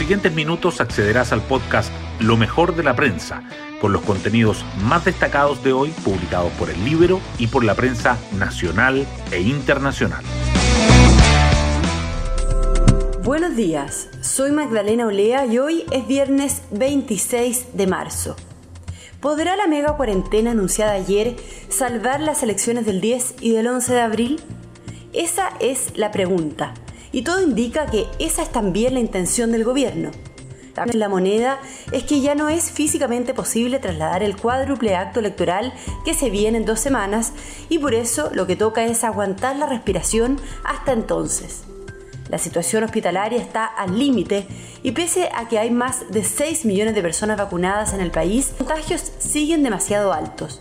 siguientes minutos accederás al podcast Lo mejor de la prensa, con los contenidos más destacados de hoy publicados por el Libro y por la prensa nacional e internacional. Buenos días, soy Magdalena Olea y hoy es viernes 26 de marzo. ¿Podrá la mega cuarentena anunciada ayer salvar las elecciones del 10 y del 11 de abril? Esa es la pregunta, y todo indica que esa es también la intención del gobierno. La moneda es que ya no es físicamente posible trasladar el cuádruple acto electoral que se viene en dos semanas y por eso lo que toca es aguantar la respiración hasta entonces. La situación hospitalaria está al límite y pese a que hay más de 6 millones de personas vacunadas en el país, los contagios siguen demasiado altos.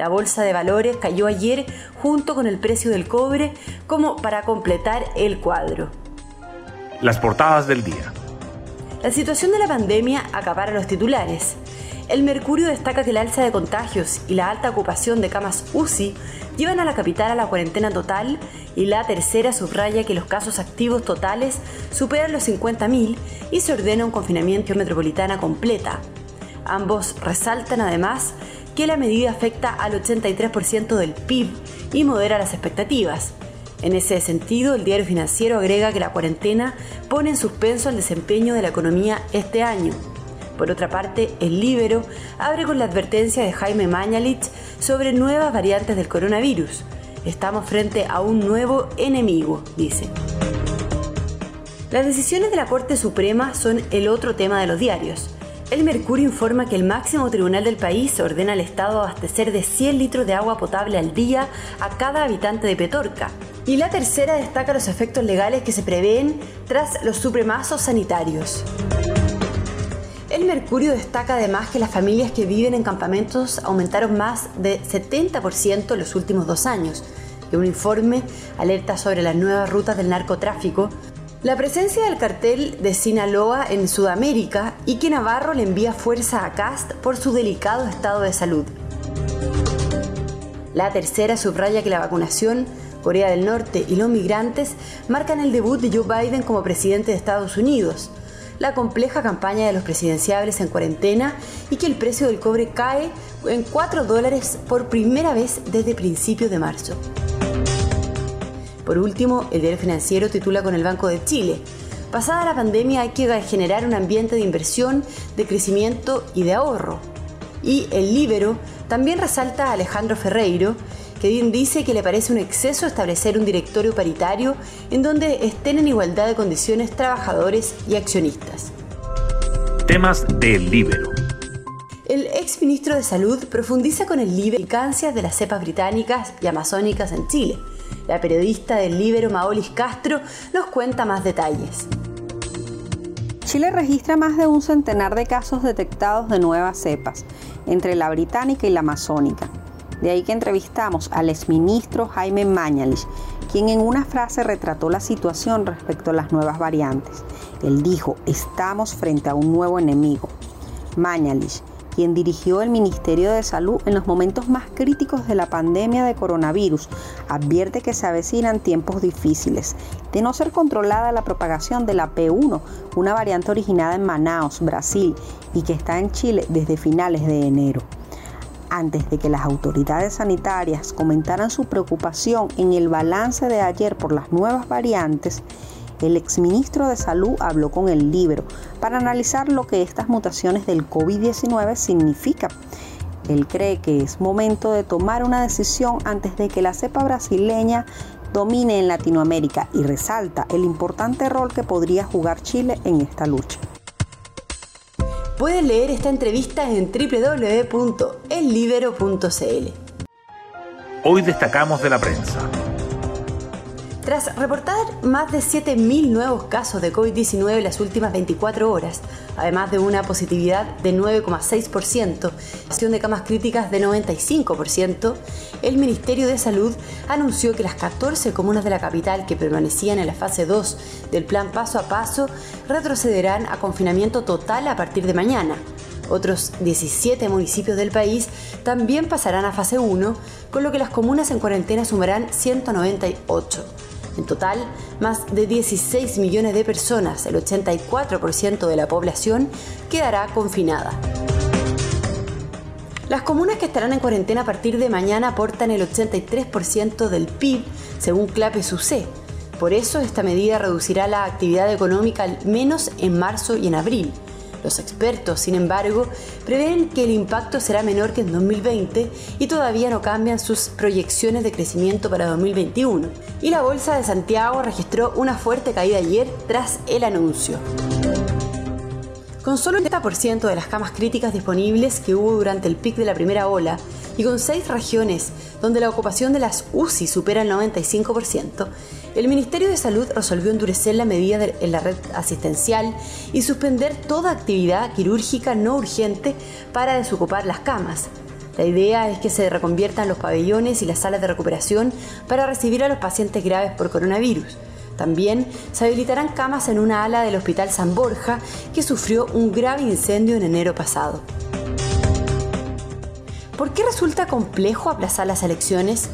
La bolsa de valores cayó ayer junto con el precio del cobre como para completar el cuadro. Las portadas del día. La situación de la pandemia acapara los titulares. El Mercurio destaca que la alza de contagios y la alta ocupación de camas UCI llevan a la capital a la cuarentena total y la tercera subraya que los casos activos totales superan los 50.000 y se ordena un confinamiento metropolitana completa. Ambos resaltan además que la medida afecta al 83% del PIB y modera las expectativas. En ese sentido, el diario financiero agrega que la cuarentena pone en suspenso el desempeño de la economía este año. Por otra parte, el Libero abre con la advertencia de Jaime Mañalich sobre nuevas variantes del coronavirus. Estamos frente a un nuevo enemigo, dice. Las decisiones de la Corte Suprema son el otro tema de los diarios. El Mercurio informa que el máximo tribunal del país ordena al Estado abastecer de 100 litros de agua potable al día a cada habitante de Petorca. Y la tercera destaca los efectos legales que se prevén tras los supremazos sanitarios. El Mercurio destaca además que las familias que viven en campamentos aumentaron más de 70% en los últimos dos años. Y un informe alerta sobre las nuevas rutas del narcotráfico la presencia del cartel de Sinaloa en Sudamérica y que Navarro le envía fuerza a Cast por su delicado estado de salud. La tercera subraya que la vacunación, Corea del Norte y los migrantes marcan el debut de Joe Biden como presidente de Estados Unidos, la compleja campaña de los presidenciables en cuarentena y que el precio del cobre cae en 4 dólares por primera vez desde principios de marzo. Por último, el diario financiero titula con el Banco de Chile. Pasada la pandemia hay que generar un ambiente de inversión, de crecimiento y de ahorro. Y el Libero también resalta a Alejandro Ferreiro, que dice que le parece un exceso establecer un directorio paritario en donde estén en igualdad de condiciones trabajadores y accionistas. Temas del Libero. El ex ministro de Salud profundiza con el Libero de las cepas británicas y amazónicas en Chile la periodista del Libero Maolis Castro nos cuenta más detalles. Chile registra más de un centenar de casos detectados de nuevas cepas, entre la británica y la amazónica. De ahí que entrevistamos al exministro Jaime Mañalich, quien en una frase retrató la situación respecto a las nuevas variantes. Él dijo, estamos frente a un nuevo enemigo. Mañalich, quien dirigió el Ministerio de Salud en los momentos más críticos de la pandemia de coronavirus, advierte que se avecinan tiempos difíciles. De no ser controlada la propagación de la P1, una variante originada en Manaus, Brasil, y que está en Chile desde finales de enero antes de que las autoridades sanitarias comentaran su preocupación en el balance de ayer por las nuevas variantes, el exministro de Salud habló con el libro para analizar lo que estas mutaciones del COVID-19 significan. Él cree que es momento de tomar una decisión antes de que la cepa brasileña domine en Latinoamérica y resalta el importante rol que podría jugar Chile en esta lucha. Pueden leer esta entrevista en www.ellibero.cl. Hoy destacamos de la prensa. Tras reportar más de 7.000 nuevos casos de COVID-19 en las últimas 24 horas, además de una positividad de 9,6%, de camas críticas de 95%, el Ministerio de Salud anunció que las 14 comunas de la capital que permanecían en la fase 2 del plan paso a paso retrocederán a confinamiento total a partir de mañana. Otros 17 municipios del país también pasarán a fase 1, con lo que las comunas en cuarentena sumarán 198. En total, más de 16 millones de personas, el 84% de la población, quedará confinada. Las comunas que estarán en cuarentena a partir de mañana aportan el 83% del PIB, según Clape Sucé. Por eso, esta medida reducirá la actividad económica al menos en marzo y en abril. Los expertos, sin embargo, prevén que el impacto será menor que en 2020 y todavía no cambian sus proyecciones de crecimiento para 2021. Y la Bolsa de Santiago registró una fuerte caída ayer tras el anuncio. Con solo el 30% de las camas críticas disponibles que hubo durante el pic de la primera ola y con seis regiones donde la ocupación de las UCI supera el 95%, el Ministerio de Salud resolvió endurecer la medida en la red asistencial y suspender toda actividad quirúrgica no urgente para desocupar las camas. La idea es que se reconviertan los pabellones y las salas de recuperación para recibir a los pacientes graves por coronavirus. También se habilitarán camas en una ala del Hospital San Borja que sufrió un grave incendio en enero pasado. ¿Por qué resulta complejo aplazar las elecciones?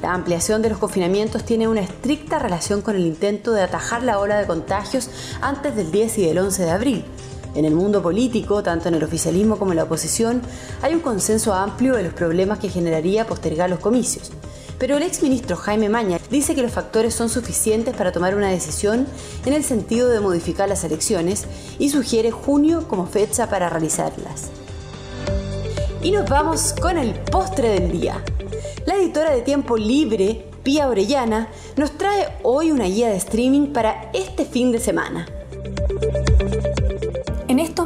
La ampliación de los confinamientos tiene una estricta relación con el intento de atajar la ola de contagios antes del 10 y del 11 de abril. En el mundo político, tanto en el oficialismo como en la oposición, hay un consenso amplio de los problemas que generaría postergar los comicios. Pero el exministro Jaime Maña dice que los factores son suficientes para tomar una decisión en el sentido de modificar las elecciones y sugiere junio como fecha para realizarlas. Y nos vamos con el postre del día. La editora de Tiempo Libre, Pía Orellana, nos trae hoy una guía de streaming para este fin de semana.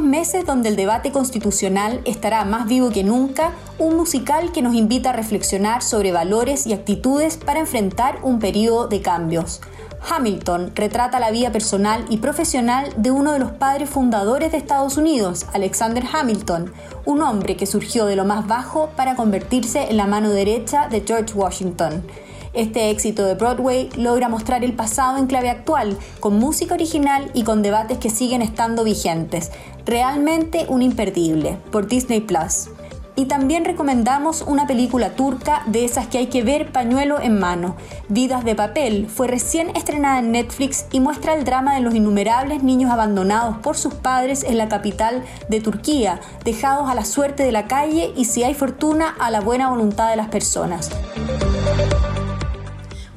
Meses donde el debate constitucional estará más vivo que nunca, un musical que nos invita a reflexionar sobre valores y actitudes para enfrentar un periodo de cambios. Hamilton retrata la vida personal y profesional de uno de los padres fundadores de Estados Unidos, Alexander Hamilton, un hombre que surgió de lo más bajo para convertirse en la mano derecha de George Washington. Este éxito de Broadway logra mostrar el pasado en clave actual, con música original y con debates que siguen estando vigentes. Realmente un imperdible, por Disney Plus. Y también recomendamos una película turca de esas que hay que ver pañuelo en mano. Vidas de papel fue recién estrenada en Netflix y muestra el drama de los innumerables niños abandonados por sus padres en la capital de Turquía, dejados a la suerte de la calle y si hay fortuna a la buena voluntad de las personas.